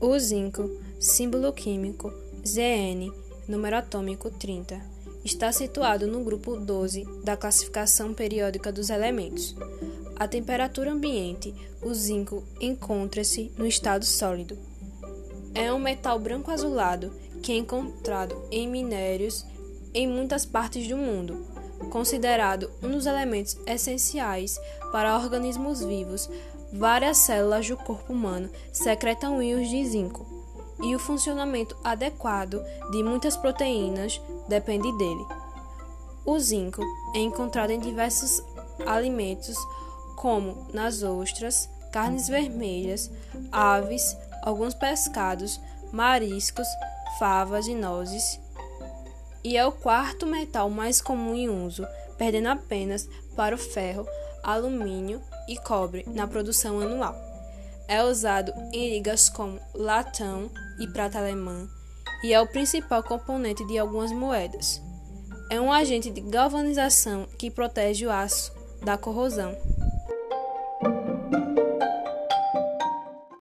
O zinco, símbolo químico Zn, número atômico 30, está situado no grupo 12 da classificação periódica dos elementos. A temperatura ambiente, o zinco encontra-se no estado sólido. É um metal branco azulado que é encontrado em minérios em muitas partes do mundo, considerado um dos elementos essenciais para organismos vivos. Várias células do corpo humano secretam íons de zinco, e o funcionamento adequado de muitas proteínas depende dele. O zinco é encontrado em diversos alimentos, como nas ostras, carnes vermelhas, aves, alguns pescados, mariscos, favas e nozes, e é o quarto metal mais comum em uso, perdendo apenas para o ferro, alumínio e cobre na produção anual. É usado em ligas como latão e prata alemã e é o principal componente de algumas moedas. É um agente de galvanização que protege o aço da corrosão.